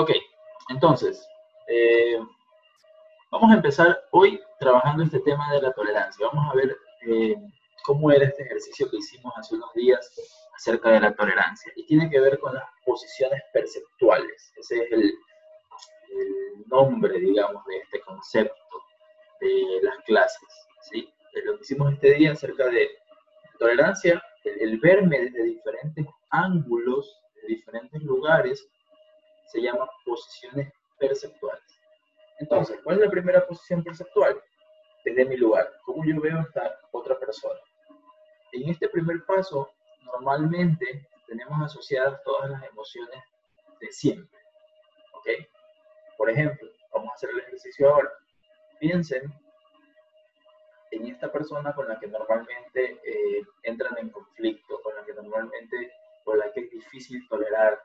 Ok, entonces, eh, vamos a empezar hoy trabajando este tema de la tolerancia. Vamos a ver eh, cómo era este ejercicio que hicimos hace unos días acerca de la tolerancia. Y tiene que ver con las posiciones perceptuales. Ese es el, nombre, digamos, de este concepto de las clases. ¿sí? lo que hicimos este día acerca de tolerancia, el verme desde diferentes ángulos, de diferentes lugares, se llama posiciones perceptuales. Entonces, ¿cuál es la primera posición perceptual? Desde mi lugar, ¿cómo yo veo a esta otra persona? En este primer paso, normalmente tenemos asociadas todas las emociones de siempre. ¿Ok? Por ejemplo, vamos a hacer el ejercicio ahora. Piensen en esta persona con la que normalmente eh, entran en conflicto, con la que normalmente, con la que es difícil tolerar,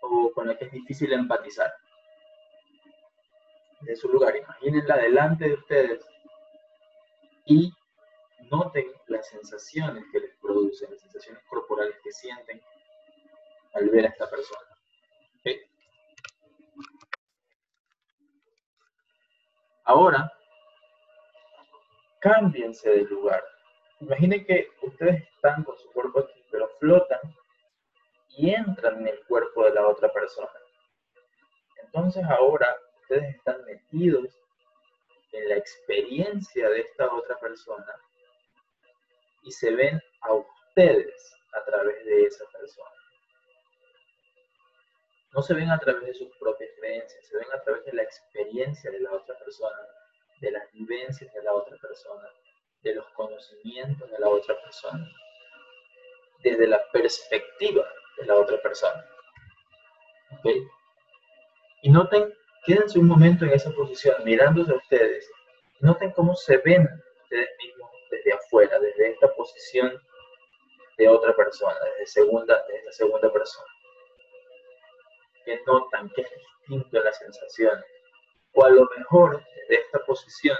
o con la que es difícil empatizar. De su lugar, imagínenla delante de ustedes y noten las sensaciones que les producen, las sensaciones corporales que sienten al ver a esta persona. Ahora, cámbiense de lugar. Imaginen que ustedes están con su cuerpo aquí, pero flotan y entran en el cuerpo de la otra persona. Entonces ahora ustedes están metidos en la experiencia de esta otra persona y se ven a ustedes a través de esa persona. No se ven a través de sus propias creencias, se ven a través de la experiencia de la otra persona, de las vivencias de la otra persona, de los conocimientos de la otra persona, desde la perspectiva de la otra persona. ¿Ok? Y noten, quédense un momento en esa posición, mirándose a ustedes. Noten cómo se ven ustedes mismos desde afuera, desde esta posición de otra persona, desde, segunda, desde esta segunda persona. Que notan que es distinto en las sensaciones. O a lo mejor, desde esta posición,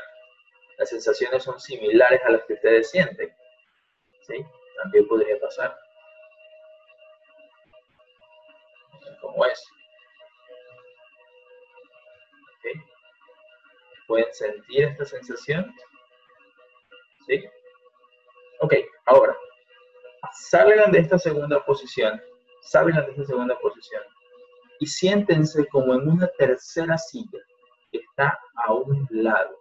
las sensaciones son similares a las que ustedes sienten. ¿Sí? También podría pasar. Como es. ¿Pueden sentir esta sensación? ¿Sí? Ok, ahora, salgan de esta segunda posición, salgan de esta segunda posición y siéntense como en una tercera silla que está a un lado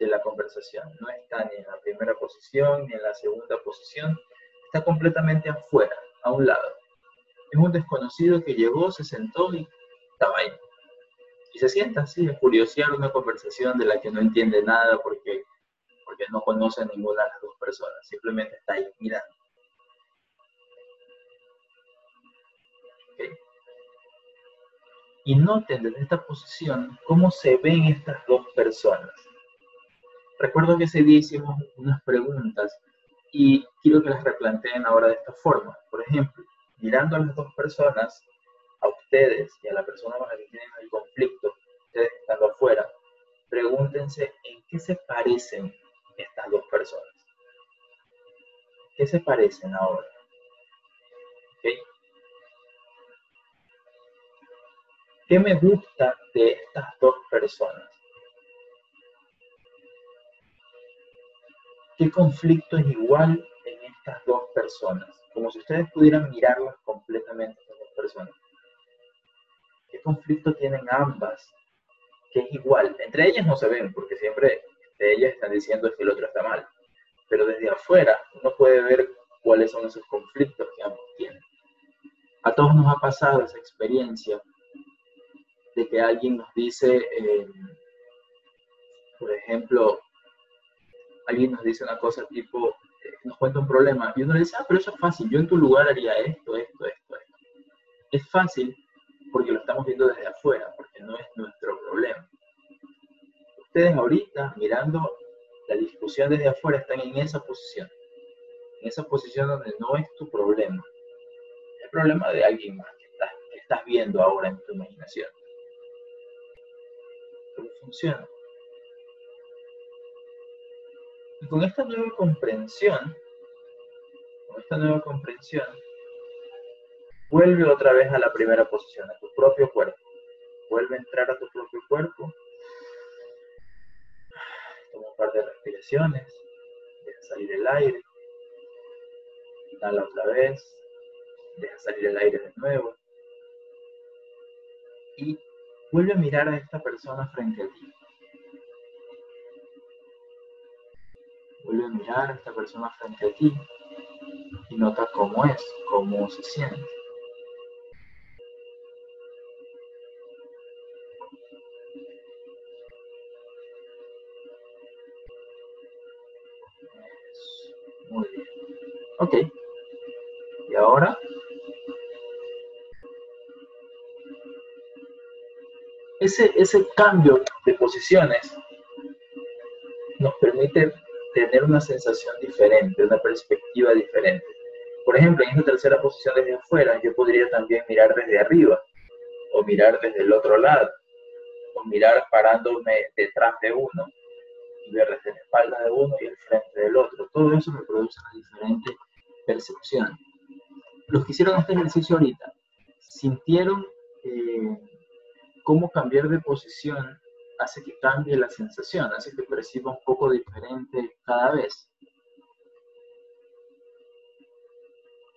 de la conversación. No está ni en la primera posición ni en la segunda posición, está completamente afuera, a un lado es un desconocido que llegó, se sentó y estaba ahí. Y se sienta así a curiosear una conversación de la que no entiende nada porque, porque no conoce a ninguna de las dos personas, simplemente está ahí mirando. Y noten desde esta posición cómo se ven estas dos personas. Recuerdo que ese día hicimos unas preguntas y quiero que las replanteen ahora de esta forma. Por ejemplo, mirando a las dos personas, a ustedes y a la persona con la que tienen el conflicto, ustedes estando afuera, pregúntense en qué se parecen estas dos personas. ¿Qué se parecen ahora? ¿Qué me gusta de estas dos personas? ¿Qué conflicto es igual en estas dos personas? Como si ustedes pudieran mirarlas completamente dos personas. ¿Qué conflicto tienen ambas? Que es igual. Entre ellas no se ven, porque siempre de ellas están diciendo que el otro está mal. Pero desde afuera uno puede ver cuáles son esos conflictos que ambos tienen. A todos nos ha pasado esa experiencia de que alguien nos dice, eh, por ejemplo, alguien nos dice una cosa tipo, nos cuenta un problema y uno le dice, ah, pero eso es fácil, yo en tu lugar haría esto, esto, esto, esto. Es fácil porque lo estamos viendo desde afuera, porque no es nuestro problema. Ustedes ahorita, mirando la discusión desde afuera, están en esa posición, en esa posición donde no es tu problema, es el problema de alguien más que estás, que estás viendo ahora en tu imaginación. ¿Cómo funciona? Y con esta nueva comprensión, con esta nueva comprensión, vuelve otra vez a la primera posición, a tu propio cuerpo. Vuelve a entrar a tu propio cuerpo. Toma un par de respiraciones. Deja salir el aire. Inhala otra vez. Deja salir el aire de nuevo. Y vuelve a mirar a esta persona frente a ti. Vuelve a mirar a esta persona frente a ti y nota cómo es, cómo se siente. Muy bien. Ok. Y ahora ese, ese cambio de posiciones nos permite tener una sensación diferente, una perspectiva diferente. Por ejemplo, en esta tercera posición desde afuera, yo podría también mirar desde arriba, o mirar desde el otro lado, o mirar parándome detrás de uno, y ver desde la espalda de uno y el frente del otro. Todo eso me produce una diferente percepción. Los que hicieron este ejercicio ahorita, sintieron eh, cómo cambiar de posición hace que cambie la sensación, hace que perciba un poco diferente cada vez.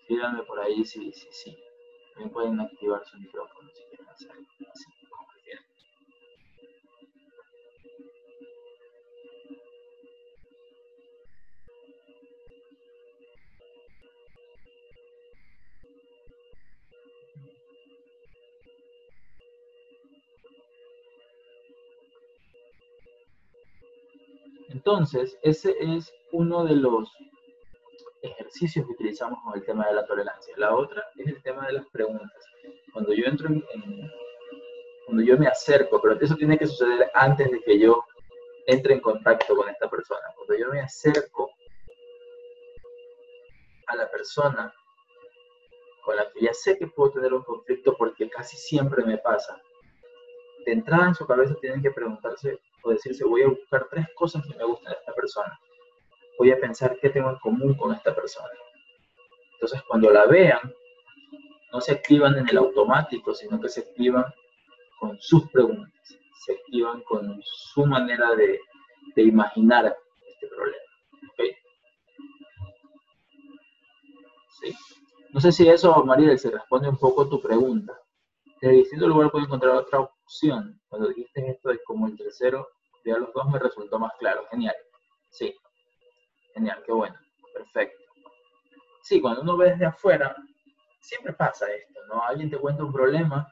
Díganme por ahí si sí, sí, sí. También pueden activar su micrófono si quieren hacerlo. Así Entonces, ese es uno de los ejercicios que utilizamos con el tema de la tolerancia. La otra es el tema de las preguntas. Cuando yo entro en, cuando yo me acerco, pero eso tiene que suceder antes de que yo entre en contacto con esta persona. Cuando yo me acerco a la persona con la que ya sé que puedo tener un conflicto porque casi siempre me pasa, de entrada en su cabeza tienen que preguntarse o decirse, voy a buscar tres cosas que me gustan de esta persona. Voy a pensar qué tengo en común con esta persona. Entonces, cuando la vean, no se activan en el automático, sino que se activan con sus preguntas, se activan con su manera de, imaginar este problema. ¿Sí? No sé si eso, María, se responde un poco a tu pregunta. En distinto lugar puedo encontrar otra Cuando dijiste esto es como el tercero, ya los dos me resultó más claro. Genial. Sí. Genial, qué bueno. Perfecto. Sí, cuando uno ve desde afuera, siempre pasa esto, ¿no? Alguien te cuenta un problema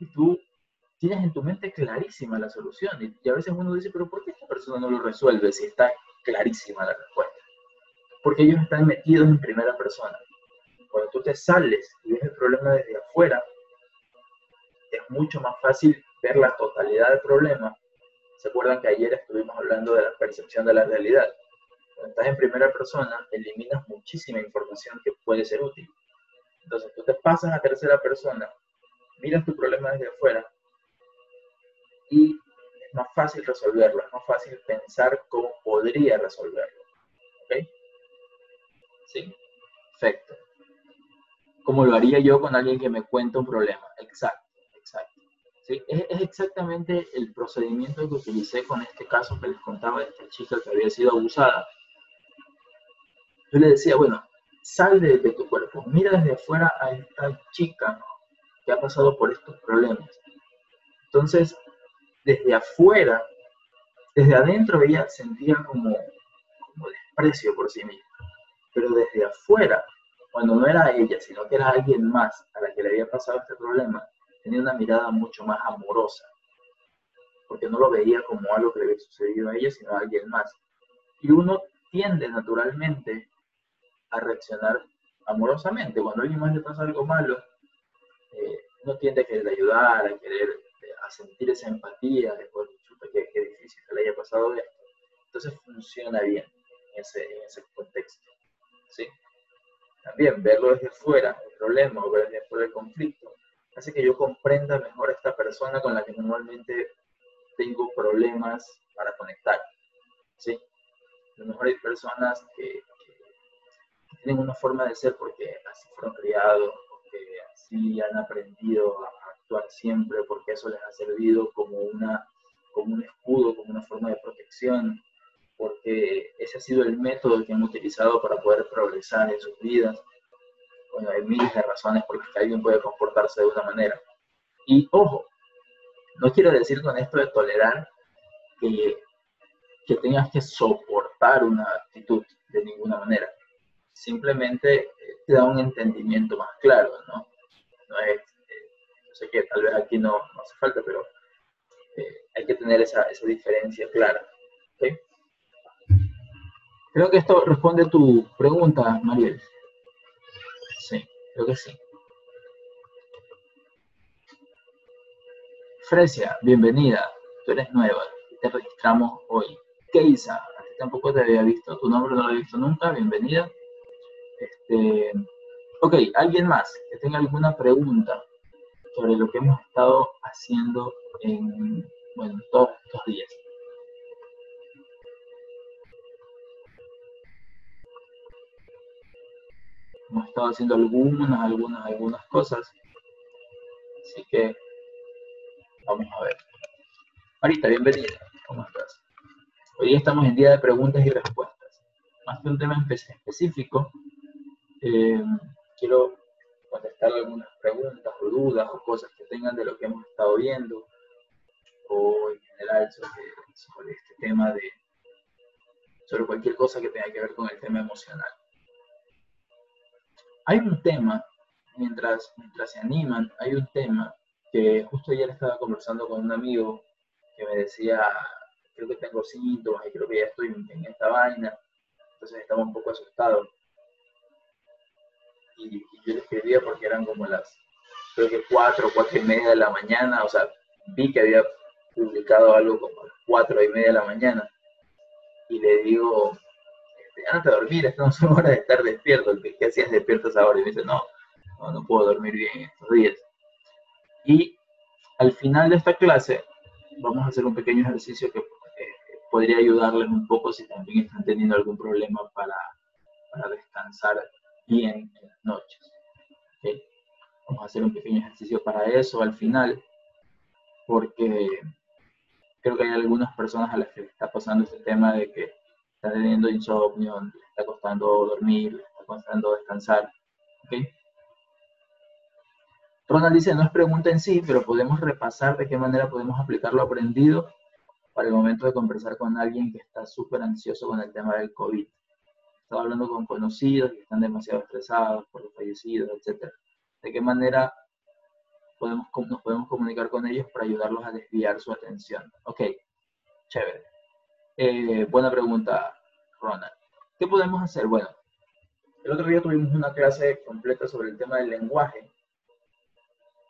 y tú tienes en tu mente clarísima la solución. Y, a veces uno dice, pero ¿por qué esta persona no lo resuelve si está clarísima la respuesta? Porque ellos están metidos en primera persona. Cuando tú te sales y ves el problema desde afuera, es mucho más fácil ver la totalidad del problema ¿Se acuerdan que ayer estuvimos hablando de la percepción de la realidad? Cuando estás en primera persona, eliminas muchísima información que puede ser útil. Entonces tú te pasas a tercera persona, miras tu problema desde afuera y es más fácil resolverlo, es más fácil pensar cómo podría resolverlo. ¿Ok? ¿Sí? Perfecto. Como lo haría yo con alguien que me cuenta un problema. Exacto. Es, exactamente el procedimiento que utilicé con este caso que les contaba de esta chica que había sido abusada. Yo le decía, bueno, sal de, tu cuerpo, mira desde afuera a esta chica que ha pasado por estos problemas. Entonces, desde afuera, desde adentro ella sentía como, como desprecio por sí misma. Pero desde afuera, cuando no era ella, sino que era alguien más a la que le había pasado este problema, tenía una mirada mucho más amorosa, porque no lo veía como algo que le había sucedido a ella, sino a alguien más. Y uno tiende naturalmente a reaccionar amorosamente. Cuando alguien más le pasa algo malo, eh, uno tiende a querer ayudar, a querer, eh, a sentir esa empatía, después, de que qué difícil que le haya pasado esto. Entonces funciona bien en ese, en ese contexto. ¿sí? También verlo desde fuera, el problema, o ver desde fuera el conflicto, hace que yo comprenda mejor a esta persona con la que normalmente tengo problemas para conectar. ¿sí? A lo mejor hay personas que, tienen una forma de ser porque así fueron criados, porque si han aprendido a actuar siempre porque eso les ha servido como, una, como un escudo, como una forma de protección, porque ese ha sido el método que han utilizado para poder progresar en sus vidas. Bueno, hay miles de razones por las que alguien puede comportarse de una manera. Y ojo, no quiero decir con esto de tolerar que, que tengas que soportar una actitud de ninguna manera. Simplemente eh, te da un entendimiento más claro, ¿no? No es, eh, sé que tal vez aquí no, no hace falta, pero eh, hay que tener esa, esa diferencia clara. Creo que esto responde a tu pregunta, Mariel. Sí, creo que sí. Fresia, bienvenida. Tú eres nueva te registramos hoy. Keisa, tampoco te había visto, tu nombre no lo he visto nunca, bienvenida. Este, ok, ¿alguien más que tenga alguna pregunta sobre lo que hemos estado haciendo en, bueno, todos estos días? Hemos estado haciendo algunas, algunas, algunas cosas. Así que vamos a ver. Marita, bienvenida. ¿Cómo estás? Hoy estamos en día de preguntas y respuestas. Más que un tema específico, eh, quiero contestar algunas preguntas o dudas o cosas que tengan de lo que hemos estado viendo o en general sobre, sobre este tema de sobre cualquier cosa que tenga que ver con el tema emocional. Hay un tema, mientras, mientras se animan, hay un tema que justo ayer estaba conversando con un amigo que me decía, creo que tengo síntomas y creo que ya estoy en, esta vaina, entonces estaba un poco asustado. Y, yo le escribía porque eran como las, creo que cuatro, cuatro y media de la mañana, o sea, vi que había publicado algo como las cuatro y media de la mañana, y le digo, antes de dormir, estas no son horas de estar despierto, ¿qué, hacías despierto ahora? Y me dice, no, no, puedo dormir bien estos días. Y al final de esta clase vamos a hacer un pequeño ejercicio que podría ayudarles un poco si también están teniendo algún problema para, para descansar bien en las noches. Vamos a hacer un pequeño ejercicio para eso al final, porque creo que hay algunas personas a las que les está pasando este tema de que está teniendo insomnio, está costando dormir, está costando descansar. ¿okay? Ronald dice, no es pregunta en sí, pero podemos repasar de qué manera podemos aplicar lo aprendido para el momento de conversar con alguien que está súper ansioso con el tema del COVID. Estaba hablando con conocidos que están demasiado estresados por los fallecidos, etc. ¿De qué manera podemos, nos podemos comunicar con ellos para ayudarlos a desviar su atención? Ok, chévere. Eh, buena pregunta, ¿Qué podemos hacer? Bueno, el otro día tuvimos una clase completa sobre el tema del lenguaje.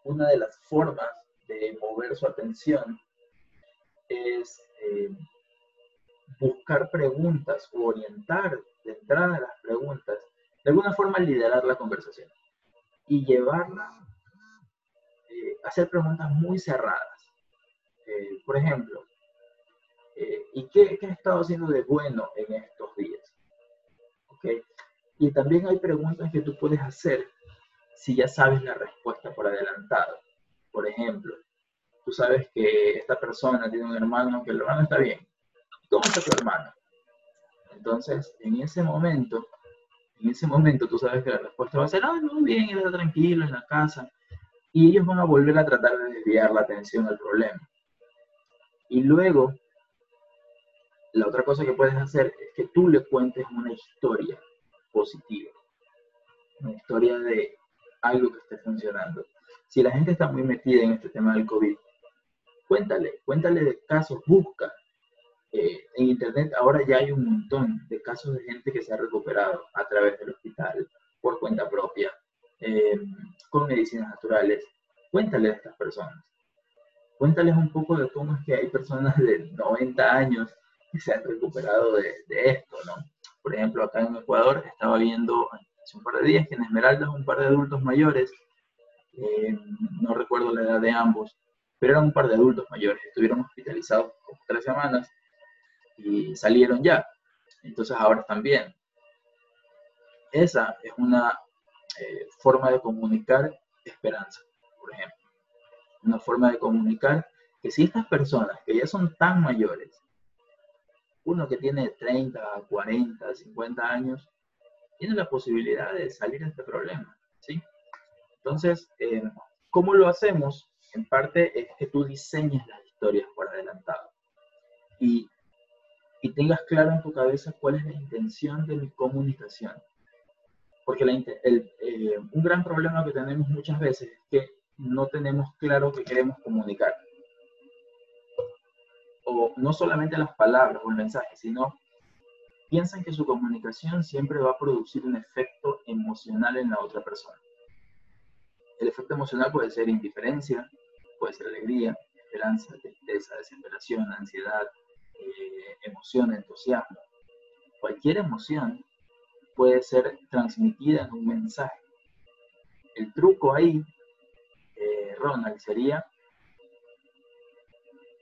Una de las formas de mover su atención es eh, buscar preguntas o orientar de entrada las preguntas, de alguna forma liderar la conversación y llevarla eh, a hacer preguntas muy cerradas. por ejemplo, eh, ¿Y qué, qué, has estado haciendo de bueno en estos días? ¿Okay? Y también hay preguntas que tú puedes hacer si ya sabes la respuesta por adelantado. Por ejemplo, tú sabes que esta persona tiene un hermano, que el hermano está bien. ¿Cómo está tu hermano? Entonces, en ese momento, en ese momento tú sabes que la respuesta va a ser, ah, no, bien, él está tranquilo en la casa. Y ellos van a volver a tratar de desviar la atención al problema. Y luego la otra cosa que puedes hacer es que tú le cuentes una historia positiva, una historia de algo que esté funcionando. Si la gente está muy metida en este tema del COVID, cuéntale, cuéntale de casos, busca. Eh, en internet ahora ya hay un montón de casos de gente que se ha recuperado a través del hospital, por cuenta propia, eh, con medicinas naturales. Cuéntale a estas personas. Cuéntales un poco de cómo es que hay personas de 90 años se han recuperado de, esto, ¿no? Por ejemplo, acá en Ecuador estaba viendo hace un par de días que en Esmeraldas un par de adultos mayores, eh, no recuerdo la edad de ambos, pero eran un par de adultos mayores, estuvieron hospitalizados por tres semanas y salieron ya. Entonces ahora están bien. Esa es una eh, forma de comunicar esperanza, por ejemplo. Una forma de comunicar que si estas personas que ya son tan mayores, uno que tiene 30, 40, 50 años, tiene la posibilidad de salir de este problema, ¿sí? Entonces, eh, ¿cómo lo hacemos? En parte es que tú diseñes las historias por adelantado y, tengas claro en tu cabeza cuál es la intención de mi comunicación. Porque eh, un gran problema que tenemos muchas veces es que no tenemos claro qué queremos comunicar. No solamente las palabras o el mensaje, sino piensan que su comunicación siempre va a producir un efecto emocional en la otra persona. El efecto emocional puede ser indiferencia, puede ser alegría, esperanza, tristeza, desesperación, ansiedad, eh, emoción, entusiasmo. Cualquier emoción puede ser transmitida en un mensaje. El truco ahí, eh, Ronald, sería,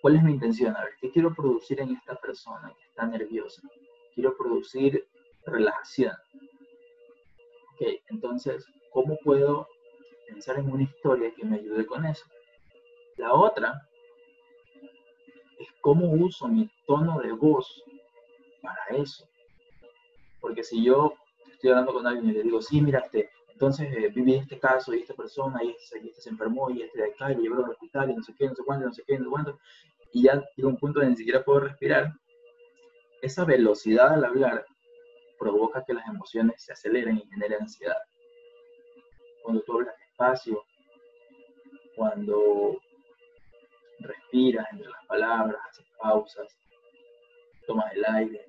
¿cuál es mi intención? A ver, ¿qué quiero producir en esta persona que está nerviosa? Quiero producir relajación. Ok, entonces, ¿cómo puedo pensar en una historia que me ayude con eso? La otra es cómo uso mi tono de voz para eso. Porque si yo estoy hablando con alguien y le digo, sí, mira, este, entonces eh, viví este caso y esta persona y este, este, se enfermó y este de acá y llevaron al hospital y no sé qué, no sé cuánto, no sé qué, no sé cuánto, y ya llega un punto donde ni siquiera puedo respirar, esa velocidad al hablar provoca que las emociones se aceleren y generen ansiedad. Cuando tú hablas despacio, cuando respiras entre las palabras, haces pausas, tomas el aire,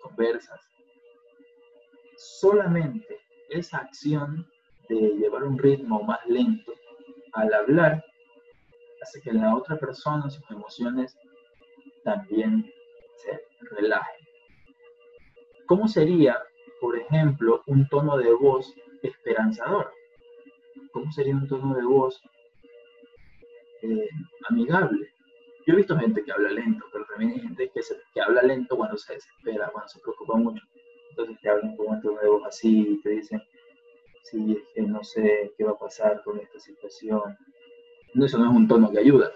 conversas, solamente esa acción de llevar un ritmo más lento al hablar hace que la otra persona, sus emociones también se relajen. ¿Cómo sería, por ejemplo, un tono de voz esperanzador? ¿Cómo sería un tono de voz eh, amigable? Yo he visto gente que habla lento, pero también hay gente que, que habla lento cuando se desespera, cuando se preocupa mucho. Entonces te hablan con un tono de voz así y te dicen, sí, es que no sé qué va a pasar con esta situación. Eso no es un tono que ayuda.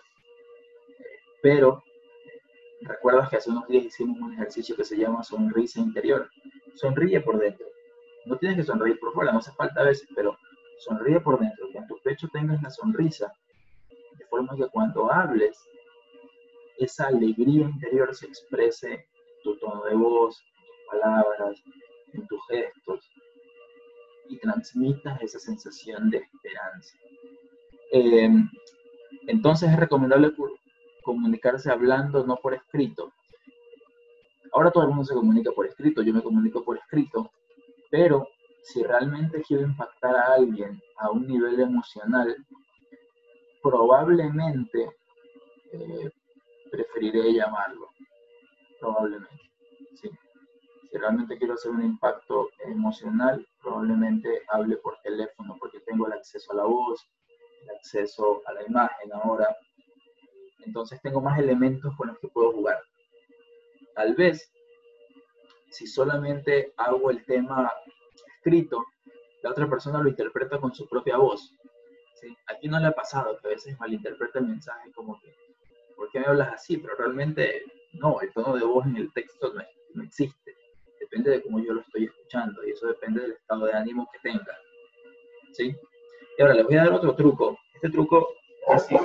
Pero recuerdas que hace unos días hicimos un ejercicio que se llama sonrisa interior. Sonríe por dentro. No tienes que sonreír por fuera, no hace falta a veces, pero sonríe por dentro. Que en tu pecho tengas la sonrisa, de forma que cuando hables, esa alegría interior se exprese en tu tono de voz, palabras, en tus gestos, y transmitas esa sensación de esperanza. Em, entonces es recomendable comunicarse hablando, no por escrito. Ahora todo el mundo se comunica por escrito, yo me comunico por escrito, pero si realmente quiero impactar a alguien a un nivel emocional, probablemente eh, preferiré llamarlo. Probablemente. Sí si realmente quiero hacer un impacto emocional, probablemente hable por teléfono porque tengo el acceso a la voz, el acceso a la imagen ahora. Entonces tengo más elementos con los que puedo jugar. Tal vez, si solamente hago el tema escrito, la otra persona lo interpreta con su propia voz. ¿sí? Aquí no le ha pasado que a veces malinterpreta el mensaje como que, ¿por qué me hablas así? Pero realmente no, el tono de voz en el texto no, no existe depende de cómo yo lo estoy escuchando y eso depende del estado de ánimo que tenga. ¿Sí? Y ahora les voy a dar otro truco. Este truco, este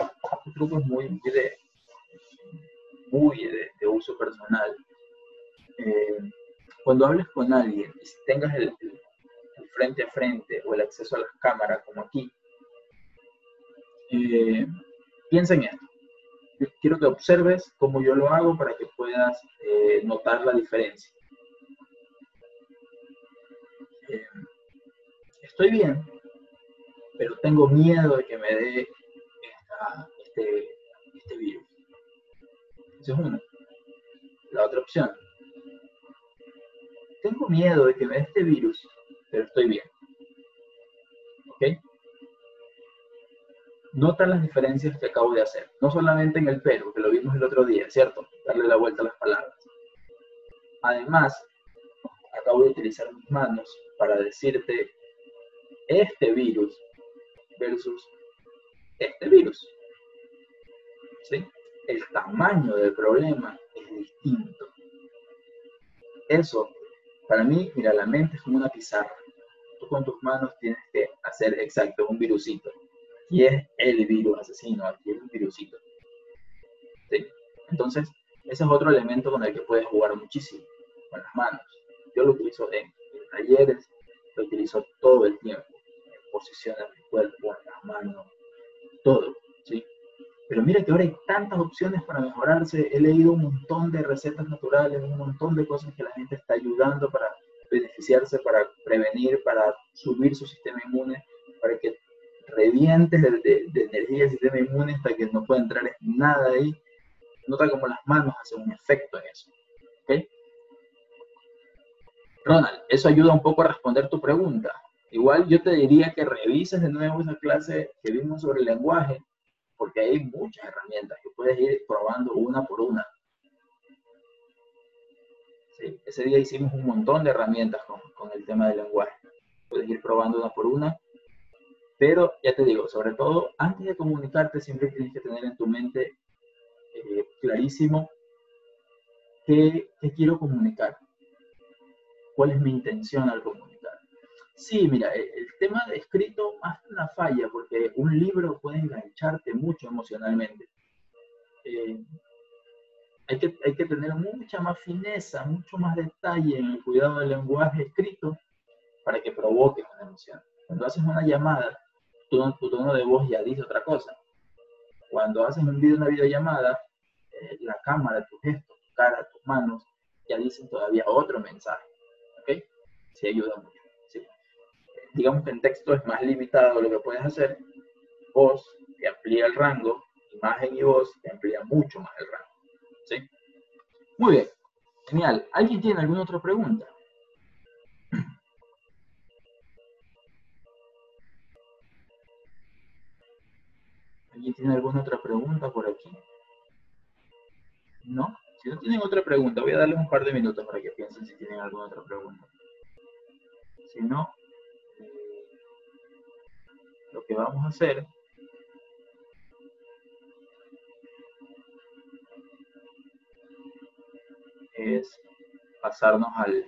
truco es muy, de, muy de, uso personal. Eh, cuando hables con alguien y tengas el, frente a frente o el acceso a las cámaras como aquí, eh, piensa en esto. quiero que observes cómo yo lo hago para que puedas eh, notar la diferencia. estoy bien, pero tengo miedo de que me dé este, este, virus. Esa es una. La otra opción. Tengo miedo de que me dé este virus, pero estoy bien. ¿Ok? Nota las diferencias que acabo de hacer. No solamente en el pero, que lo vimos el otro día, ¿cierto? Darle la vuelta a las palabras. Además, acabo de utilizar mis manos para decirte este virus versus este virus. ¿Sí? El tamaño del problema es distinto. Eso, para mí, mira, la mente es como una pizarra. Tú con tus manos tienes que hacer exacto un virusito. Aquí es el virus asesino, aquí es un virusito. ¿Sí? Entonces, ese es otro elemento con el que puedes jugar muchísimo, con las manos. Yo lo utilizo en, talleres, lo utilizo todo el tiempo, en posiciones del cuerpo, las manos, todo, ¿sí? Pero mira que ahora hay tantas opciones para mejorarse. He leído un montón de recetas naturales, un montón de cosas que la gente está ayudando para beneficiarse, para prevenir, para subir su sistema inmune, para que revientes de, energía el sistema inmune hasta que no pueda entrar nada ahí. Nota como las manos hacen un efecto en eso. Ronald, eso ayuda un poco a responder tu pregunta. Igual yo te diría que revises de nuevo esa clase que vimos sobre el lenguaje, porque hay muchas herramientas que puedes ir probando una por una. Ese día hicimos un montón de herramientas con, con el tema del lenguaje. Puedes ir probando una por una, pero ya te digo, sobre todo, antes de comunicarte siempre tienes que tener en tu mente eh, clarísimo qué quiero comunicar, cuál es mi intención al comunicar. Sí, mira, e, el, tema de escrito más una falla, porque un libro puede engancharte mucho emocionalmente. Eh, hay, que, hay que tener mucha más fineza, mucho más detalle en el cuidado del lenguaje escrito para que provoque una emoción. Cuando haces una llamada, tu, tono de voz ya dice otra cosa. Cuando haces un video, una videollamada, eh, la cámara, tu gesto, tu cara, tus manos, ya dicen todavía otro mensaje. ¿Ok? Sí ayuda mucho digamos que en texto es más limitado lo que puedes hacer, voz te amplía el rango, imagen y voz te amplía mucho más el rango. ¿sí? Muy bien, genial. ¿Alguien tiene alguna otra pregunta? ¿Alguien tiene alguna otra pregunta por aquí? ¿No? Si no tienen otra pregunta, voy a darles un par de minutos para que piensen si tienen alguna otra pregunta. Si no, lo que vamos a hacer es pasarnos al,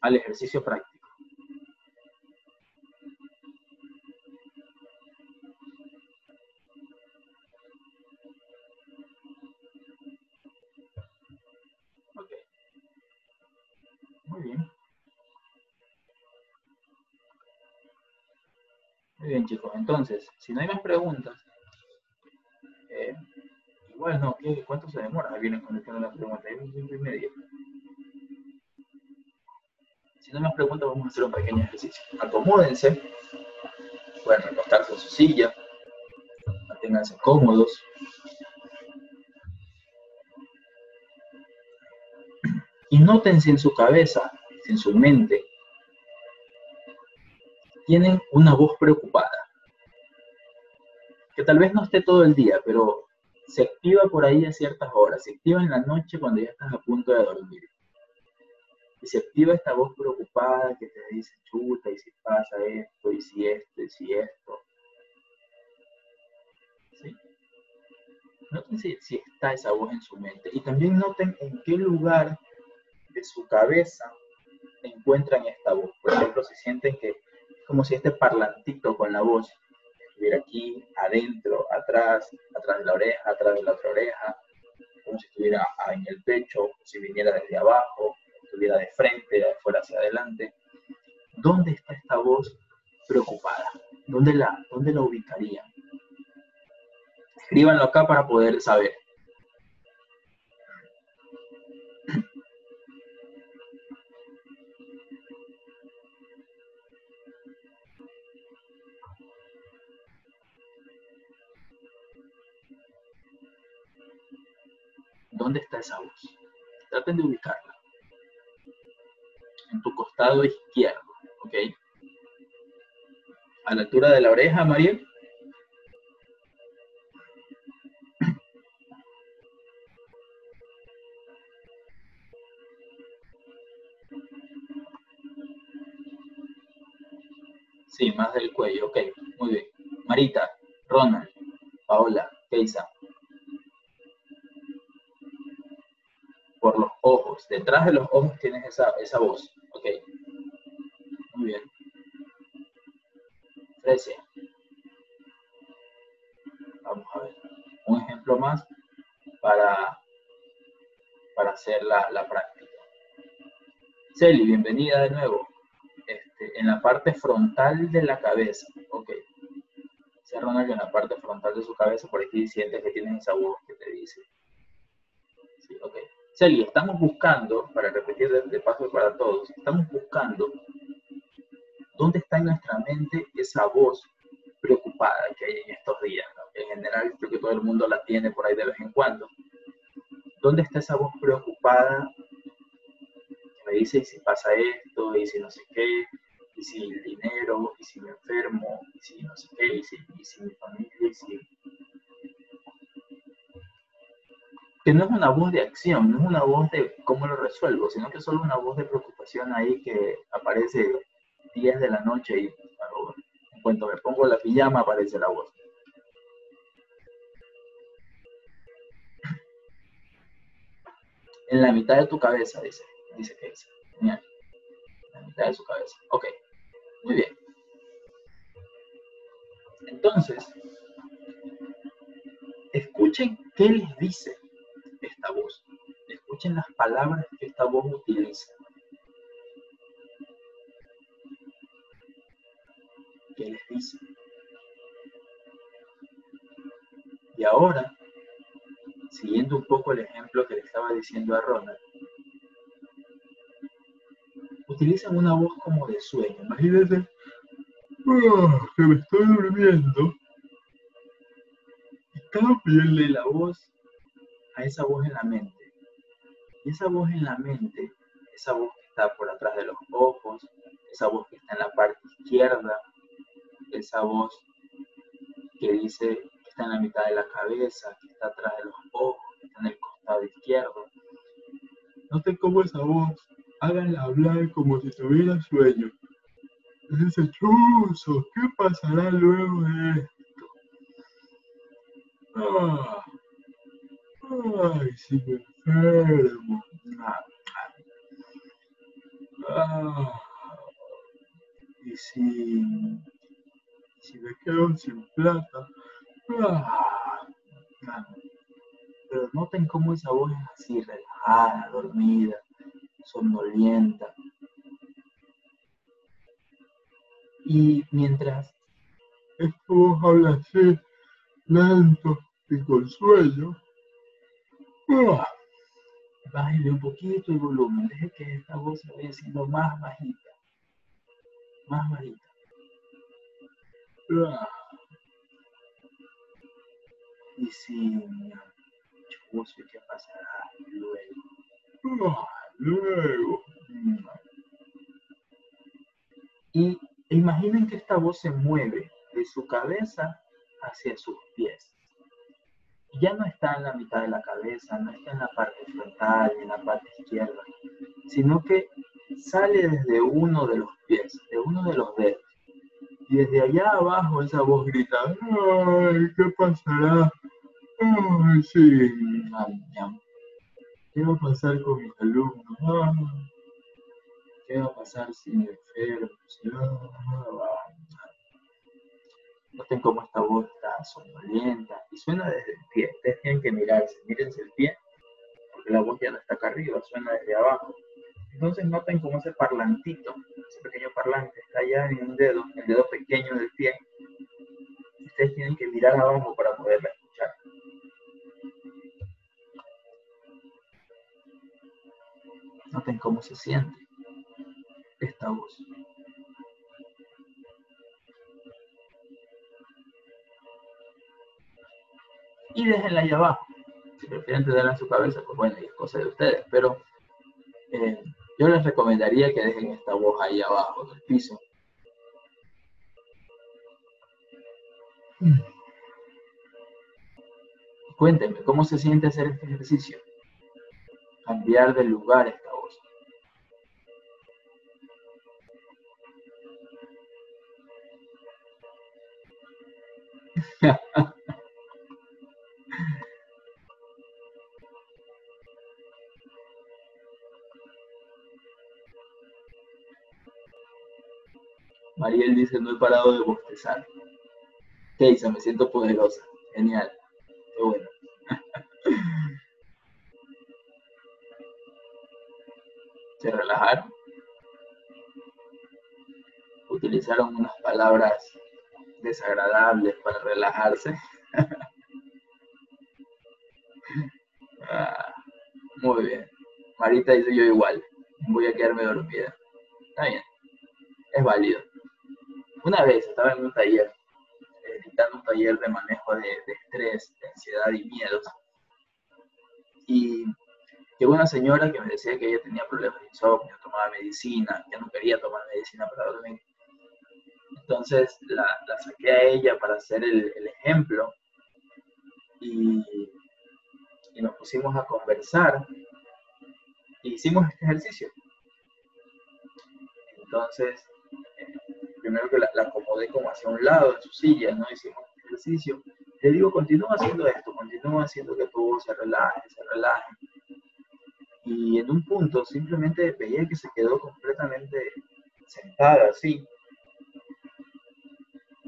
al ejercicio práctico. Muy bien, chicos. Entonces, si no hay más preguntas, eh, igual no, ¿qué, ¿cuánto se demora? Ahí vienen contestando las preguntas, hay un y medio. Si no hay más preguntas, vamos a hacer un pequeño ejercicio. Acomódense, pueden recostarse en su silla, manténganse cómodos. Y nótense en su cabeza, en su mente, tienen una voz preocupada, que tal vez no esté todo el día, pero se activa por ahí a ciertas horas, se activa en la noche cuando ya estás a punto de dormir. Y se activa esta voz preocupada que te dice, chuta, y si pasa esto, y si esto, y si esto. ¿Sí? Noten si, si está esa voz en su mente. Y también noten en qué lugar de su cabeza encuentran esta voz. Por ejemplo, si sienten que como si este parlantito con la voz estuviera aquí, adentro, atrás, atrás de la oreja, atrás de la otra oreja, como si estuviera en el pecho, si viniera desde abajo, estuviera de frente, de afuera hacia adelante. ¿Dónde está esta voz preocupada? ¿Dónde la, dónde la ubicarían? Escríbanlo acá para poder saber. ¿Dónde está esa voz? Traten de ubicarla. En tu costado izquierdo, ¿ok? A la altura de la oreja, Mariel. Sí, más del cuello, ok, muy bien. Marita, Ronald, Paola, Keisa. Detrás de los ojos tienes esa, esa voz. Ok. Muy bien. Fresia. Vamos a ver. Un ejemplo más para, para hacer la, la práctica. Celi, bienvenida de nuevo. Este, en la parte frontal de la cabeza. Ok. Se Ronald en la parte frontal de su cabeza, por aquí sientes que tienes esa voz que te dice. Sí, ok. Celi, estamos buscando, para repetir de, paso para todos, estamos buscando dónde está en nuestra mente esa voz preocupada que hay en estos días. En general, creo que todo el mundo la tiene por ahí de vez en cuando. ¿Dónde está esa voz preocupada que me dice y si pasa esto, y si no sé qué, y si el dinero, y si me enfermo, y si no sé qué, y si, mi familia, y si... Que no es una voz de acción, no es una voz de cómo lo resuelvo, sino que es solo una voz de preocupación ahí que aparece días de la noche y en cuanto me pongo la pijama aparece la voz. En la mitad de tu cabeza, dice, dice que dice. Genial. En la mitad de su cabeza. Ok. Muy bien. Entonces, escuchen qué les dice esta voz. Escuchen las palabras que esta voz utiliza. ¿Qué les dice? Y ahora, siguiendo un poco el ejemplo que le estaba diciendo a Ronald, utilizan una voz como de sueño. Imagínense ah, que me estoy durmiendo y cámbienle la voz a esa voz en la mente. Y esa voz en la mente, esa voz que está por atrás de los ojos, esa voz que está en la parte izquierda, esa voz que dice que está en la mitad de la cabeza, que está atrás de los ojos, que está en el costado izquierdo. Noten cómo esa voz háganla hablar como si tuviera sueño. Ese chuzo, ¿qué pasará luego de esto? Ah, ay, si me enfermo. Ah, y si, si me quedo sin plata. Ah. Pero noten cómo esa voz es así, relajada, dormida somnolienta. Y mientras esto habla así, lento y con sueño, bájale un poquito el volumen, deje que esta voz se vaya siendo más bajita, más bajita. Y si yo sé qué pasará luego. Luego. Y imaginen que esta voz se mueve de su cabeza hacia sus pies. Ya no está en la mitad de la cabeza, no está en la parte frontal, en la parte izquierda, sino que sale desde uno de los pies, de uno de los dedos. Y desde allá abajo esa voz grita, ¡ay, qué pasará! ¡Ay, sí! ¿Qué va a pasar con mis alumnos? Ah, ¿Qué va a pasar si me enfermo? Noten cómo esta voz está somnolienta y suena desde el pie. Ustedes tienen que mirarse, mírense el pie, porque la voz ya no está acá arriba, suena desde abajo. Entonces noten cómo ese parlantito, ese pequeño parlante está allá en un dedo, el dedo pequeño del pie. Ustedes tienen que mirar abajo para poderla Noten cómo se siente esta voz. Y déjenla ahí abajo. Si prefieren tenerla en su cabeza, pues bueno, es cosa de ustedes. Pero eh, yo les recomendaría que dejen esta voz ahí abajo del piso. Cuéntenme, ¿cómo se siente hacer este ejercicio? Cambiar de lugar esta Mariel dice, no he parado de bostezar. Keisa, me siento poderosa. Genial. Qué bueno. ¿Se relajaron? Utilizaron unas palabras desagradables para relajarse. Ah, muy bien. Marita dice yo igual. Voy a quedarme dormida. Está bien. Es válido. Una vez estaba en un taller, editando un taller de manejo de, estrés, de ansiedad y miedos. Y llegó una señora que me decía que ella tenía problemas de insomnio, tomaba medicina, que no quería tomar medicina para dormir. Entonces la, saqué a ella para hacer el, ejemplo y, y, nos pusimos a conversar y hicimos este ejercicio. Entonces, primero que la, acomodé como hacia un lado en su silla, ¿no? Hicimos ejercicio. Le digo, continúa haciendo esto, continúa haciendo que todo se relaje, se relaje. Y en un punto simplemente veía que se quedó completamente sentada así.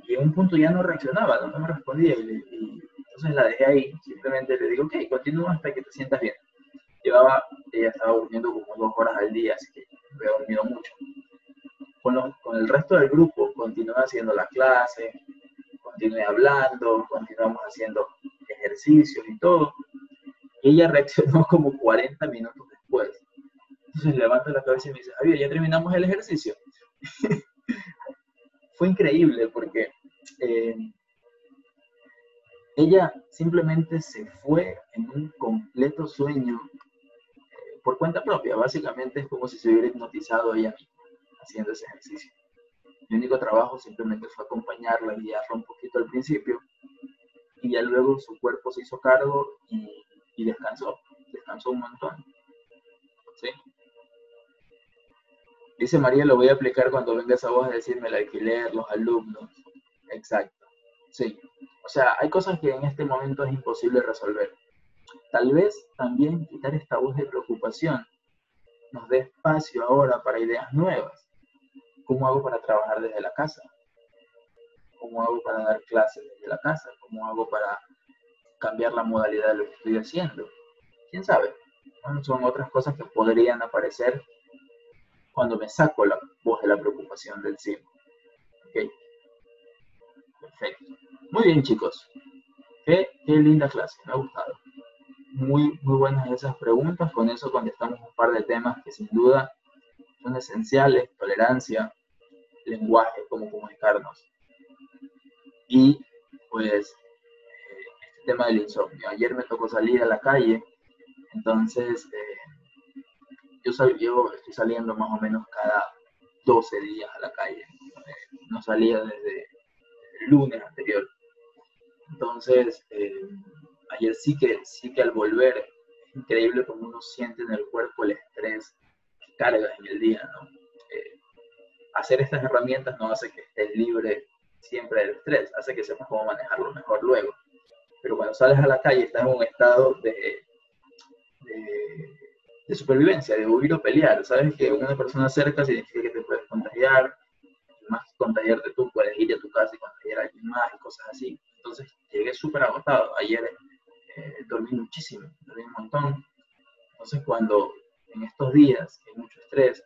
Y en un punto ya no reaccionaba, no, me respondía. Y, entonces la dejé ahí, simplemente le digo, ok, continúa hasta que te sientas bien. Llevaba, ella estaba durmiendo como dos horas al día, así que había dormido mucho con, el resto del grupo continué haciendo la clase, continué hablando, continuamos haciendo ejercicios y todo. Y ella reaccionó como 40 minutos después. Entonces levanta la cabeza y me dice, Javier, ya terminamos el ejercicio. Fue increíble porque eh, ella simplemente se fue en un completo sueño eh, por cuenta propia. Básicamente es como si se hubiera hipnotizado ella misma haciendo ese ejercicio. Mi único trabajo simplemente fue acompañarla, guiarla un poquito al principio y ya luego su cuerpo se hizo cargo y, descansó, descansó un montón. ¿Sí? Dice María, lo voy a aplicar cuando venga esa voz a decirme el alquiler, los alumnos. Exacto. Sí. O sea, hay cosas que en este momento es imposible resolver. Tal vez también quitar esta voz de preocupación nos dé espacio ahora para ideas nuevas. ¿Cómo hago para trabajar desde la casa? ¿Cómo hago para dar clases desde la casa? ¿Cómo hago para cambiar la modalidad de lo que estoy haciendo? ¿Quién sabe? Son otras cosas que podrían aparecer cuando me saco la voz de la preocupación del sí. ¿Ok? Perfecto. Muy bien, chicos. Qué, qué linda clase, me ha gustado. Muy, muy buenas esas preguntas. Con eso contestamos un par de temas que sin duda son esenciales, tolerancia, lenguaje, cómo comunicarnos. Y pues eh, este tema del insomnio. Ayer me tocó salir a la calle, entonces eh, yo, yo estoy saliendo más o menos cada 12 días a la calle. Eh, no salía desde el lunes anterior. Entonces, ayer sí que, sí que al volver, increíble como uno siente en el cuerpo el estrés que carga en el día, ¿no? Hacer estas herramientas no hace que estés libre siempre del estrés, hace que sepas cómo manejarlo mejor luego. Pero cuando sales a la calle estás en un estado de, de, supervivencia, de huir o pelear. Sabes que una persona cerca significa que te puedes contagiar, más contagiarte tú, puedes ir a tu casa y contagiar a alguien más y cosas así. Entonces llegué súper agotado. Ayer eh, dormí muchísimo, dormí un montón. Entonces cuando en estos días hay mucho estrés,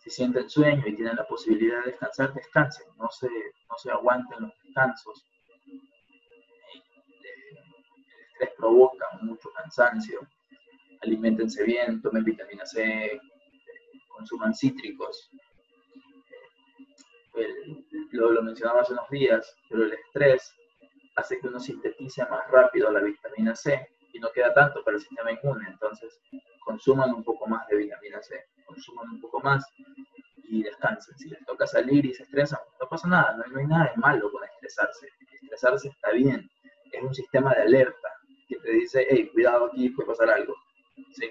si sienten sueño y tienen la posibilidad de descansar, descansen, no se, no se aguanten los descansos. El estrés provoca mucho cansancio. Aliméntense bien, tomen vitamina C, consuman cítricos. lo, lo mencionaba hace unos días, pero el estrés hace que uno sintetice más rápido la vitamina C y no queda tanto para el sistema inmune. Entonces, consuman un poco más de vitamina C, consuman un poco más y descansen. Si les toca salir y se estresan, no pasa nada, no, hay nada de malo con estresarse. Estresarse está bien, es un sistema de alerta que te dice, hey, cuidado aquí, puede pasar algo. ¿Sí?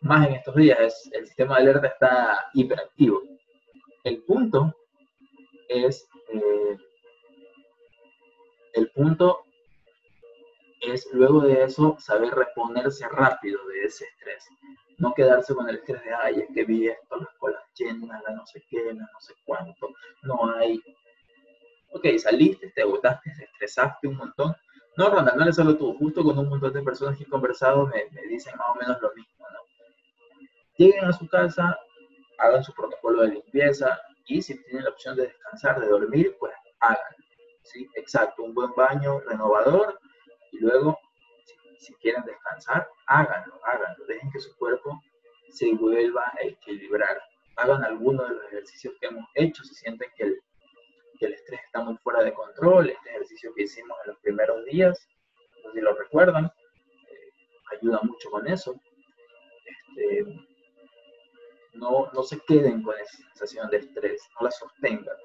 Más en estos días, el sistema de alerta está hiperactivo. El punto es, eh, el punto es luego de eso saber reponerse rápido de ese estrés. No quedarse con el estrés de, ay, es que vi esto, las colas llena, la no sé qué, la no sé cuánto, no hay. Ok, saliste, te agotaste, te estresaste un montón. No, Ronald, no es solo tú, justo con un montón de personas que he conversado me, me dicen más o menos lo mismo, ¿no? Lleguen a su casa, hagan su protocolo de limpieza y si tienen la opción de descansar, de dormir, pues háganlo. ¿sí? Exacto, un buen baño renovador y luego, si, quieren descansar, háganlo, háganlo. Dejen que su cuerpo se vuelva a equilibrar. Hagan alguno de los ejercicios que hemos hecho, si sienten que el, que el estrés está muy fuera de control, este ejercicio que hicimos en los primeros días, no sé si lo recuerdan, eh, ayuda mucho con eso. Este, no, no se queden con esa sensación de estrés, no la sostengan.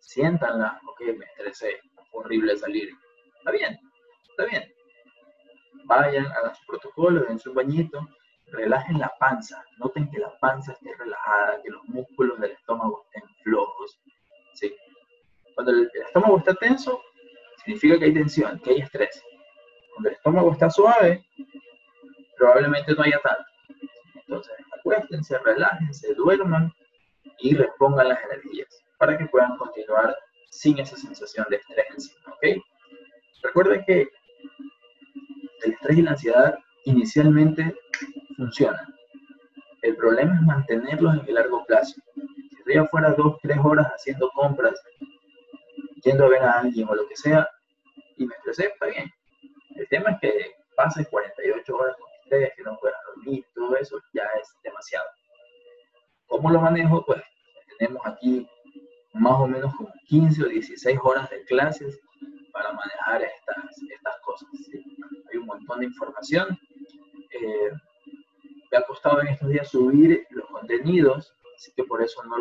Siéntanla, ok, me estresé, horrible salir. Está bien, está bien. Vayan, hagan su protocolo, den su bañito, relajen la panza. Noten que la panza esté relajada, que los músculos del estómago estén flojos. ¿sí? Cuando el, el estómago está tenso, significa que hay tensión, que hay estrés. Cuando el estómago está suave, probablemente no haya tanto. Entonces, acuéstense, relájense, duerman y repongan las energías para que puedan continuar sin esa sensación de estrés ¿ok? Recuerden que el estrés y la ansiedad inicialmente funcionan. El problema es mantenerlos en el largo plazo. Si estoy afuera dos, tres horas haciendo compras, yendo a ver a alguien o lo que sea, y me estresé, está bien. El tema es que pase 48 horas con estrés, que no pueda dormir, todo eso ya es demasiado. ¿Cómo lo manejo? Pues tenemos aquí más o menos como 15 o 16 horas de clases para manejar estas, estas cosas. ¿sí? Hay un montón de información. Eh, me ha costado en estos días subir los contenidos, así que por eso no